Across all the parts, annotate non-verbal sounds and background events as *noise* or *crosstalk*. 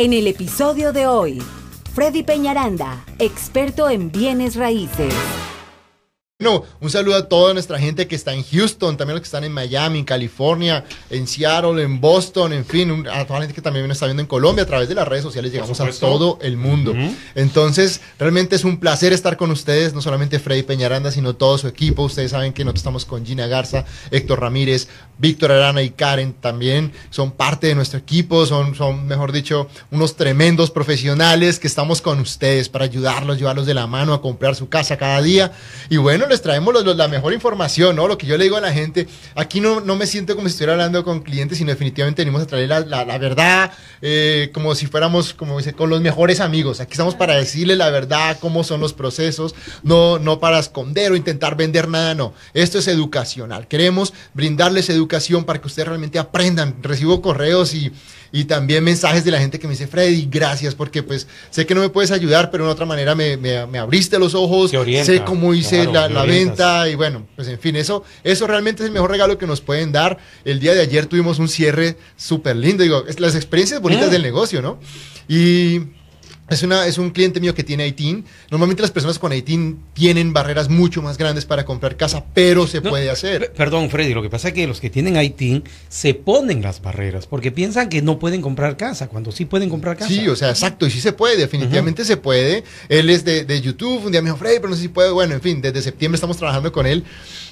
En el episodio de hoy, Freddy Peñaranda, experto en bienes raíces. Bueno, un saludo a toda nuestra gente que está en Houston, también los que están en Miami, en California, en Seattle, en Boston, en fin, a toda la gente que también nos está viendo en Colombia. A través de las redes sociales llegamos a todo el mundo. Entonces, realmente es un placer estar con ustedes, no solamente Freddy Peñaranda, sino todo su equipo. Ustedes saben que nosotros estamos con Gina Garza, Héctor Ramírez, Víctor Arana y Karen también. Son parte de nuestro equipo, son, son, mejor dicho, unos tremendos profesionales que estamos con ustedes para ayudarlos, llevarlos de la mano a comprar su casa cada día. Y bueno, les traemos la mejor información, ¿no? Lo que yo le digo a la gente, aquí no, no me siento como si estuviera hablando con clientes, sino definitivamente venimos a traer la, la, verdad, eh, como si fuéramos, como dice, con los mejores amigos. Aquí estamos para decirle la verdad, cómo son los procesos, no, no para esconder o intentar vender nada, no. Esto es educacional. Queremos brindarles educación para que ustedes realmente aprendan. Recibo correos y y también mensajes de la gente que me dice, Freddy, gracias, porque pues sé que no me puedes ayudar, pero de otra manera me, me, abriste los ojos, sé cómo hice la, la venta y bueno, pues en fin, eso, eso realmente es el mejor regalo que nos pueden dar. El día de ayer tuvimos un cierre súper lindo, digo, las experiencias bonitas mm. del negocio, ¿no? Y es, una, es un cliente mío que tiene ITIN. Normalmente las personas con ITIN tienen barreras mucho más grandes para comprar casa, pero se puede hacer. Perdón, Freddy, lo que pasa es que los que tienen ITIN se ponen las barreras porque piensan que no pueden comprar casa, cuando sí pueden comprar casa. Sí, o sea, exacto, y sí se puede, definitivamente se puede. Él es de, de, YouTube, un día me dijo, Freddy, pero no sé si puede. Bueno, en fin, desde septiembre estamos trabajando con él.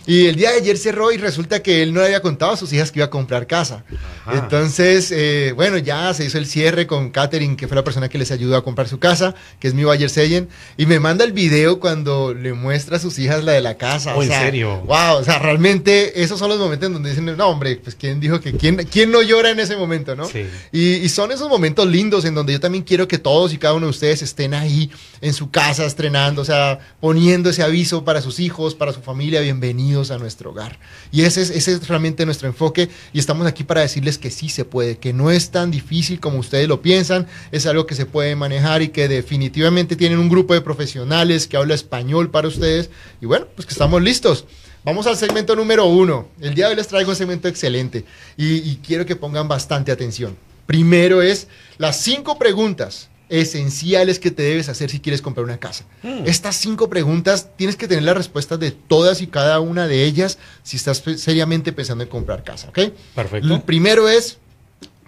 Y el día de ayer cerró y resulta que él no le había contado a sus hijas que iba a comprar casa. Entonces, eh, bueno, ya se hizo el cierre con Katherine, que fue la persona que les ayudó a comprar su casa, que es mi Bayer Seyen, y me manda el video cuando le muestra a sus hijas la de la casa. Oh, ¿En serio? Wow, o sea, realmente esos son los momentos en donde dicen, no, hombre, pues quién dijo que quién, quién no llora en ese momento, ¿no? Sí. Y, y son esos momentos lindos en donde yo también quiero que todos y cada uno de ustedes estén ahí en su casa estrenando, o sea, poniendo ese aviso para sus hijos, para su familia, bienvenidos a nuestro hogar. Y ese es, ese es realmente nuestro enfoque y estamos aquí para decirles que sí se puede, que no es tan difícil como ustedes lo piensan, es algo que se puede manejar y que definitivamente tienen un grupo de profesionales que habla español para ustedes y bueno, pues que estamos listos. Vamos al segmento número uno. El día de hoy les traigo un segmento excelente y, y quiero que pongan bastante atención. Primero es las cinco preguntas esenciales que te debes hacer si quieres comprar una casa. Hmm. Estas cinco preguntas tienes que tener las respuestas de todas y cada una de ellas si estás seriamente pensando en comprar casa, ¿ok? Perfecto. El primero es,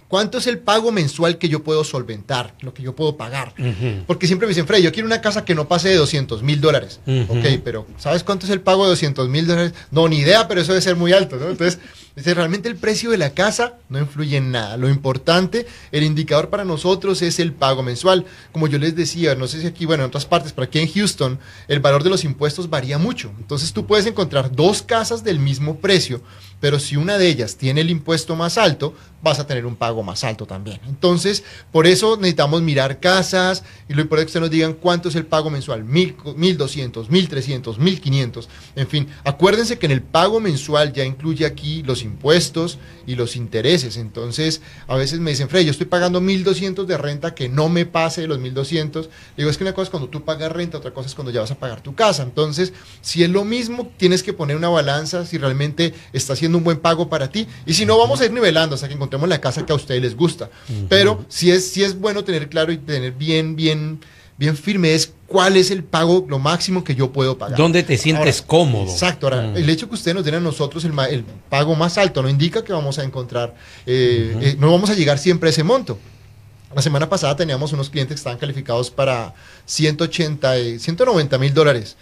¿cuánto es el pago mensual que yo puedo solventar, lo que yo puedo pagar? Porque siempre me dicen, Fred, yo quiero una casa que no pase de 200 mil dólares. Ok, pero ¿sabes cuánto es el pago de 200 mil dólares? No, ni idea, pero eso debe ser muy alto, ¿no? Entonces... Dice, realmente el precio de la casa no influye en nada. Lo importante, el indicador para nosotros es el pago mensual. Como yo les decía, no sé si aquí, bueno, en otras partes, pero aquí en Houston, el valor de los impuestos varía mucho. Entonces tú puedes encontrar dos casas del mismo precio, pero si una de ellas tiene el impuesto más alto, vas a tener un pago más alto también. Entonces, por eso necesitamos mirar casas y lo importante es que nos digan cuánto es el pago mensual, mil, mil doscientos, mil trescientos, mil quinientos, en fin. Acuérdense que en el pago mensual ya incluye aquí los impuestos y los intereses. Entonces, a veces me dicen, Frey, yo estoy pagando 1.200 de renta, que no me pase de los 1.200. Digo, es que una cosa es cuando tú pagas renta, otra cosa es cuando ya vas a pagar tu casa. Entonces, si es lo mismo, tienes que poner una balanza si realmente está haciendo un buen pago para ti. Y si no, vamos a ir nivelando hasta que encontremos la casa que a ustedes les gusta. Pero si es, si es bueno tener claro y tener bien, bien bien firme es cuál es el pago, lo máximo que yo puedo pagar. ¿Dónde te sientes cómodo? Exacto. Ahora, mm. el hecho que ustedes nos den a nosotros el, el, pago más alto no indica que vamos a encontrar, eh, eh, no vamos a llegar siempre a ese monto. La semana pasada teníamos unos clientes que estaban calificados para 180, 190 mil dólares.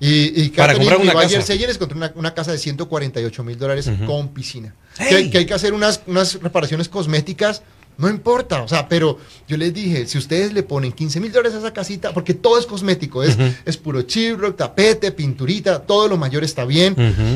Y, y para comprar una casa. Ayer les encontré una, una, casa de 148 mil dólares con piscina. Que, que, hay que hacer unas, unas reparaciones cosméticas no importa, o sea, pero yo les dije, si ustedes le ponen 15 mil dólares a esa casita, porque todo es cosmético, es, es puro chibro, tapete, pinturita, todo lo mayor está bien.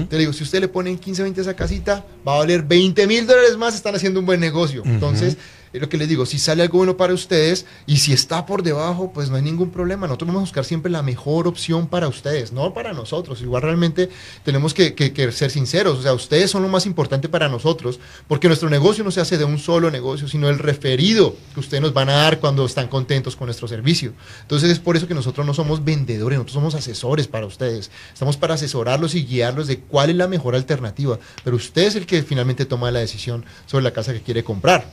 Te digo, si ustedes le ponen 15, 20 a esa casita, va a valer 20 mil dólares más, están haciendo un buen negocio. Entonces, lo que les digo, si sale algo bueno para ustedes y si está por debajo, pues no hay ningún problema. Nosotros vamos a buscar siempre la mejor opción para ustedes, no para nosotros. Igual realmente tenemos que, ser sinceros, o sea, ustedes son lo más importante para nosotros, porque nuestro negocio no se hace de un solo negocio, sino el referido que ustedes nos van a dar cuando están contentos con nuestro servicio. Entonces es por eso que nosotros no somos vendedores, nosotros somos asesores para ustedes. Estamos para asesorarlos y guiarlos de cuál es la mejor alternativa, pero usted es el que finalmente toma la decisión sobre la casa que quiere comprar.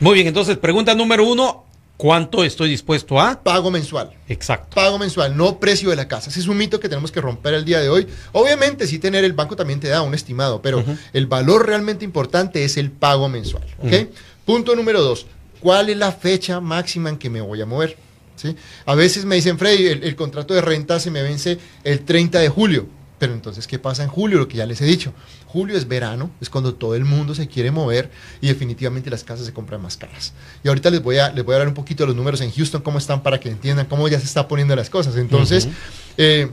Muy bien, entonces pregunta número uno, ¿Cuánto estoy dispuesto a? Pago mensual. Exacto. Pago mensual, no precio de la casa. Ese es un mito que tenemos que romper el día de hoy. Obviamente, sí tener el banco también te da un estimado, pero el valor realmente importante es el pago mensual. ¿ok? Punto número dos. ¿Cuál es la fecha máxima en que me voy a mover? ¿Sí? A veces me dicen, Freddy, el, el contrato de renta se me vence el 30 de julio. Pero entonces, ¿qué pasa en julio? Lo que ya les he dicho. Julio es verano, es cuando todo el mundo se quiere mover y definitivamente las casas se compran más caras. Y ahorita les voy a, les voy a dar un poquito de los números en Houston, cómo están para que entiendan cómo ya se está poniendo las cosas. Entonces, eh,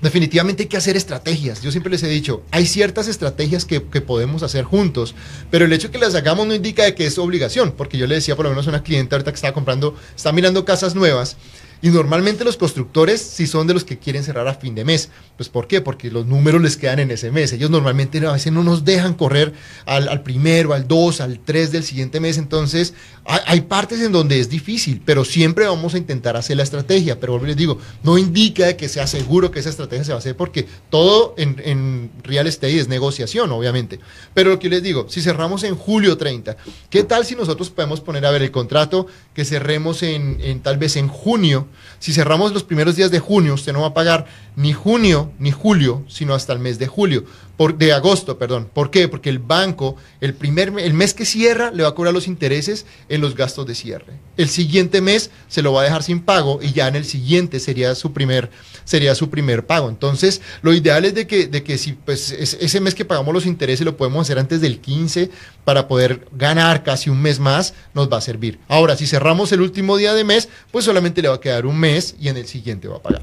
definitivamente hay que hacer estrategias. Yo siempre les he dicho, hay ciertas estrategias que, que, podemos hacer juntos, pero el hecho de que las hagamos no indica de que es obligación, porque yo le decía por lo menos a una cliente ahorita que estaba comprando, está mirando casas nuevas y normalmente los constructores si son de los que quieren cerrar a fin de mes. Pues ¿por qué? Porque los números les quedan en ese mes. Ellos normalmente a veces no nos dejan correr al, al primero, al dos, al tres del siguiente mes. Entonces hay, partes en donde es difícil, pero siempre vamos a intentar hacer la estrategia. Pero les digo, no indica que sea seguro que esa estrategia se va a hacer porque todo en, real estate es negociación, obviamente. Pero lo que les digo, si cerramos en julio 30, ¿qué tal si nosotros podemos poner a ver el contrato que cerremos en tal vez en junio? Si cerramos los primeros días de junio, usted no va a pagar ni junio ni julio, sino hasta el mes de julio, de agosto, perdón. ¿Por qué? Porque el banco, el, primer, el mes que cierra, le va a cobrar los intereses en los gastos de cierre. El siguiente mes se lo va a dejar sin pago y ya en el siguiente sería su primer, sería su primer pago. Entonces, lo ideal es de que, de que si pues, es, ese mes que pagamos los intereses lo podemos hacer antes del 15 para poder ganar casi un mes más, nos va a servir. Ahora, si cerramos el último día de mes, pues solamente le va a quedar un mes y en el siguiente va a pagar.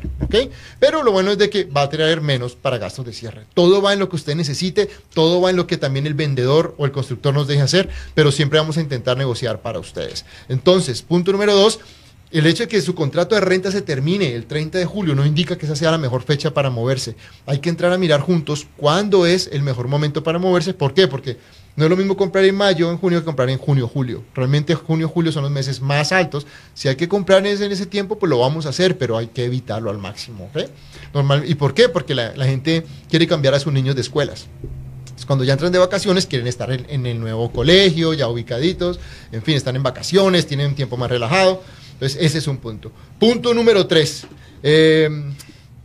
Pero lo bueno es de que va a traer menos para gastos de cierre. Todo va en lo que usted necesite, todo va en lo que también el vendedor o el constructor nos deje hacer, pero siempre vamos a intentar negociar para ustedes. Entonces, punto número dos, el hecho de que su contrato de renta se termine el 30 de julio no indica que esa sea la mejor fecha para moverse. Hay que entrar a mirar juntos cuándo es el mejor momento para moverse. ¿Por qué? Porque no es lo mismo comprar en mayo, en junio, que comprar en junio, julio. Realmente junio, julio son los meses más altos. Si hay que comprar en ese, tiempo, pues lo vamos a hacer, pero hay que evitarlo al máximo. Normal, ¿Y por qué? Porque la, gente quiere cambiar a sus niños de escuelas cuando ya entran de vacaciones quieren estar en, en, el nuevo colegio, ya ubicaditos, en fin, están en vacaciones, tienen un tiempo más relajado. Entonces, ese es un punto. Punto número tres. Eh,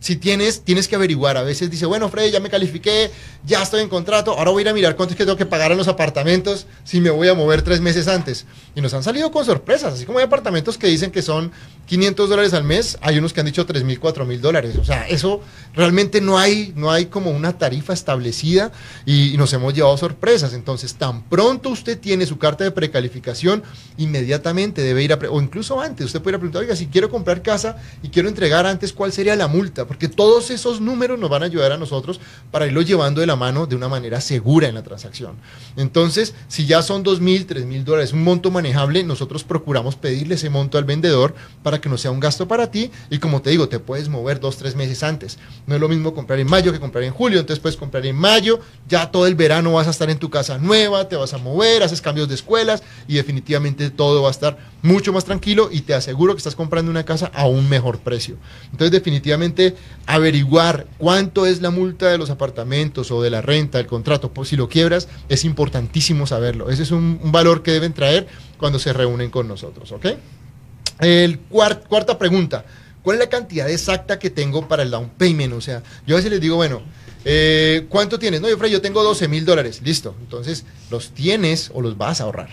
si tienes, tienes que averiguar. A veces dice, bueno, Freddy, ya me califiqué, ya estoy en contrato, ahora voy a ir a mirar cuánto es que tengo que pagar en los apartamentos si me voy a mover tres meses antes. Y nos han salido con sorpresas, así como hay apartamentos que dicen que son 500 dólares al mes, hay unos que han dicho 3 mil, 4 mil dólares. O sea, eso realmente no hay, no hay como una tarifa establecida y, y nos hemos llevado sorpresas. Entonces, tan pronto usted tiene su carta de precalificación, inmediatamente debe ir a, o incluso antes, usted puede ir a preguntar, oiga, si quiero comprar casa y quiero entregar antes, ¿cuál sería la multa? Porque todos esos números nos van a ayudar a nosotros para irlo llevando de la mano de una manera segura en la transacción. Entonces, si ya son 2 mil, 3 mil dólares, un monto manejable, nosotros procuramos pedirle ese monto al vendedor para que no sea un gasto para ti y como te digo, te puedes mover dos, tres meses antes. No es lo mismo comprar en mayo que comprar en julio, entonces puedes comprar en mayo, ya todo el verano vas a estar en tu casa nueva, te vas a mover, haces cambios de escuelas y definitivamente todo va a estar mucho más tranquilo y te aseguro que estás comprando una casa a un mejor precio. Entonces definitivamente averiguar cuánto es la multa de los apartamentos o de la renta, del contrato, pues si lo quiebras, es importantísimo saberlo. Ese es un, valor que deben traer cuando se reúnen con nosotros, ¿ok? El cuart, cuarta pregunta, ¿cuál es la cantidad exacta que tengo para el down payment? O sea, yo a veces les digo, bueno, eh, ¿cuánto tienes? No, yo, Fred, yo tengo 12 mil dólares, listo. Entonces, ¿los tienes o los vas a ahorrar?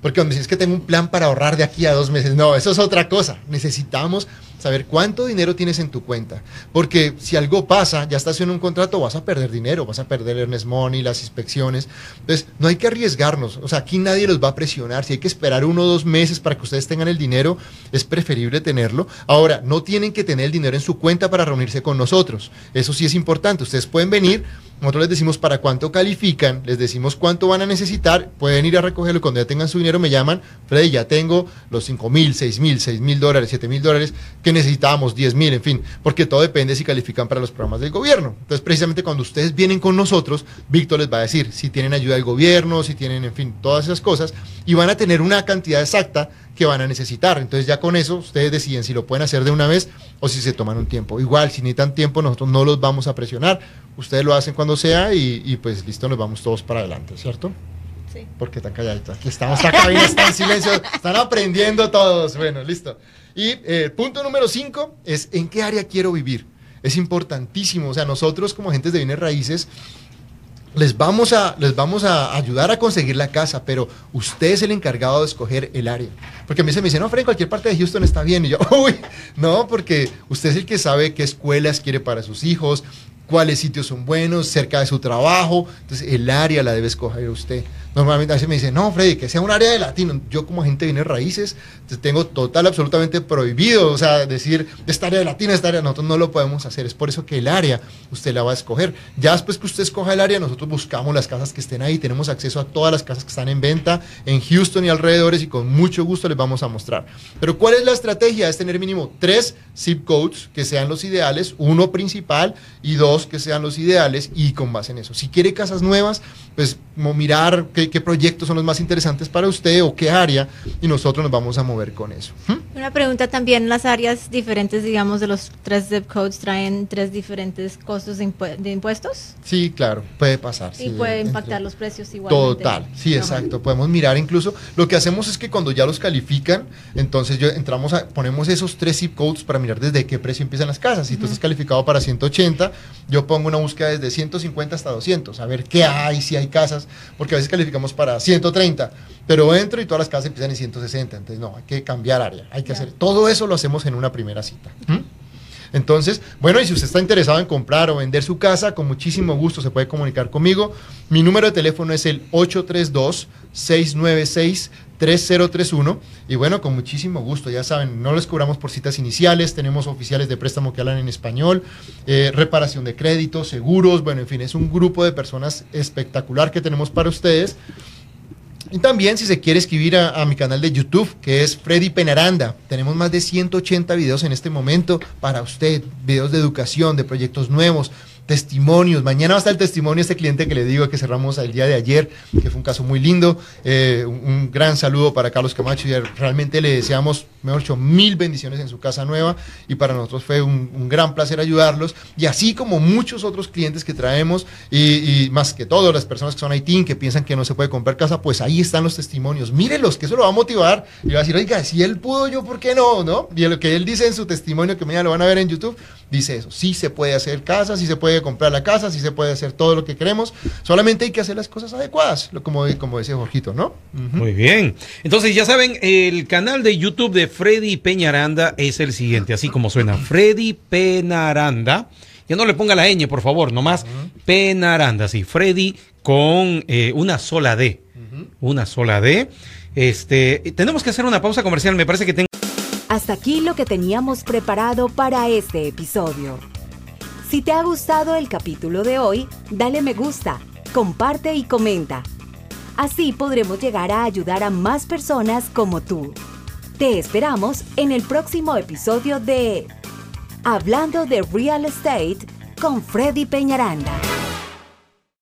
Porque cuando dices que tengo un plan para ahorrar de aquí a dos meses, no, eso es otra cosa. Necesitamos saber cuánto dinero tienes en tu cuenta. Porque si algo pasa, ya estás en un contrato, vas a perder dinero, vas a perder earnest money, las inspecciones. Entonces, no hay que arriesgarnos. O sea, aquí nadie los va a presionar. Si hay que esperar uno o dos meses para que ustedes tengan el dinero, es preferible tenerlo. Ahora, no tienen que tener el dinero en su cuenta para reunirse con nosotros. Eso sí es importante. Ustedes pueden venir. Nosotros les decimos para cuánto califican, les decimos cuánto van a necesitar, pueden ir a recogerlo y cuando ya tengan su dinero me llaman, Freddy, ya tengo los 5 mil, 6 mil, 6 mil dólares, 7 mil dólares, necesitábamos 10 mil, en fin, porque todo depende si califican para los programas del gobierno. Entonces, precisamente cuando ustedes vienen con nosotros, Víctor les va a decir si tienen ayuda del gobierno, si tienen, en fin, todas esas cosas, y van a tener una cantidad exacta que van a necesitar. Entonces ya con eso ustedes deciden si lo pueden hacer de una vez o si se toman un tiempo. Igual, si necesitan tiempo, nosotros no los vamos a presionar. Ustedes lo hacen cuando sea y, y pues listo, nos vamos todos para adelante, ¿cierto? Sí. Porque están calladitos. Aquí estamos, esta cabina está en silencio. Están aprendiendo todos. Bueno, listo. Y eh, punto número cinco es en qué área quiero vivir. Es importantísimo. O sea, nosotros como agentes de bienes raíces les vamos, a, les vamos a ayudar a conseguir la casa, pero usted es el encargado de escoger el área. Porque a mí se me dice, no, Fred, cualquier parte de Houston está bien. Y yo, *laughs* uy, no, porque usted es el que sabe qué escuelas quiere para sus hijos, cuáles sitios son buenos, cerca de su trabajo. Entonces, el área la debe escoger usted. Normalmente a veces me dicen, no, Freddy, que sea un área de latino. Yo como gente viene raíces, tengo total, absolutamente prohibido, o sea, decir, esta área de latino, esta área, nosotros no lo podemos hacer. Es por eso que el área usted la va a escoger. Ya después que usted escoja el área, nosotros buscamos las casas que estén ahí, tenemos acceso a todas las casas que están en venta en Houston y alrededores y con mucho gusto les vamos a mostrar. Pero ¿cuál es la estrategia? Es tener mínimo tres zip codes que sean los ideales, uno principal y dos que sean los ideales y con base en eso. Si quiere casas nuevas, pues mirar qué, proyectos son los más interesantes para usted o qué área y nosotros nos vamos a mover con eso. ¿Mm? Una pregunta también, las áreas diferentes, digamos, de los tres zip codes traen tres diferentes costos de, impuestos. Sí, claro, puede pasar. Y puede impactar los precios igual. Total, sí, exacto. Podemos mirar incluso, lo que hacemos es que cuando ya los califican, entonces yo entramos a, ponemos esos tres zip codes para mirar desde qué precio empiezan las casas. Si tú estás calificado para 180, yo pongo una búsqueda desde 150 hasta 200, a ver qué hay, si hay casas, porque a veces calificamos para 130, pero entro y todas las casas empiezan en 160, entonces no, hay que cambiar área, hay que hacer, todo eso lo hacemos en una primera cita. ¿Mm? Entonces, bueno, y si usted está interesado en comprar o vender su casa, con muchísimo gusto se puede comunicar conmigo. Mi número de teléfono es el 832 696 3031. Y bueno, con muchísimo gusto, ya saben, no les cobramos por citas iniciales, tenemos oficiales de préstamo que hablan en español, eh, reparación de créditos, seguros, bueno, en fin, es un grupo de personas espectacular que tenemos para ustedes. Y también si se quiere escribir a, mi canal de YouTube, que es Freddy Penaranda, tenemos más de 180 videos en este momento para usted, videos de educación, de proyectos nuevos, testimonios. Mañana va a estar el testimonio de este cliente que le digo que cerramos el día de ayer, que fue un caso muy lindo. Eh, un, gran saludo para Carlos Camacho y realmente le deseamos, mejor dicho, mil bendiciones en su casa nueva y para nosotros fue un, gran placer ayudarlos. Y así como muchos otros clientes que traemos y, más que todo las personas que son Haití, que piensan que no se puede comprar casa, pues ahí están los testimonios. Mírenlos, que eso lo va a motivar y va a decir, oiga, si él pudo, yo, ¿por qué no? ¿no? Y lo que él dice en su testimonio, que mañana lo van a ver en YouTube, dice eso. Sí se puede hacer casa, sí se puede comprar la casa, si se puede hacer todo lo que queremos, solamente hay que hacer las cosas adecuadas, como, como decía Jorgito, ¿no? Muy bien. Entonces, ya saben, el canal de YouTube de Freddy Peñaranda es el siguiente, así como suena, Freddy Penaranda. Ya no le ponga la ñ, por favor, nomás Penaranda, sí, Freddy con eh, una sola D. Una sola D. Este, tenemos que hacer una pausa comercial, me parece que tengo... Hasta aquí lo que teníamos preparado para este episodio. Si te ha gustado el capítulo de hoy, dale me gusta, comparte y comenta. Así podremos llegar a ayudar a más personas como tú. Te esperamos en el próximo episodio de Hablando de Real Estate con Freddy Peñaranda.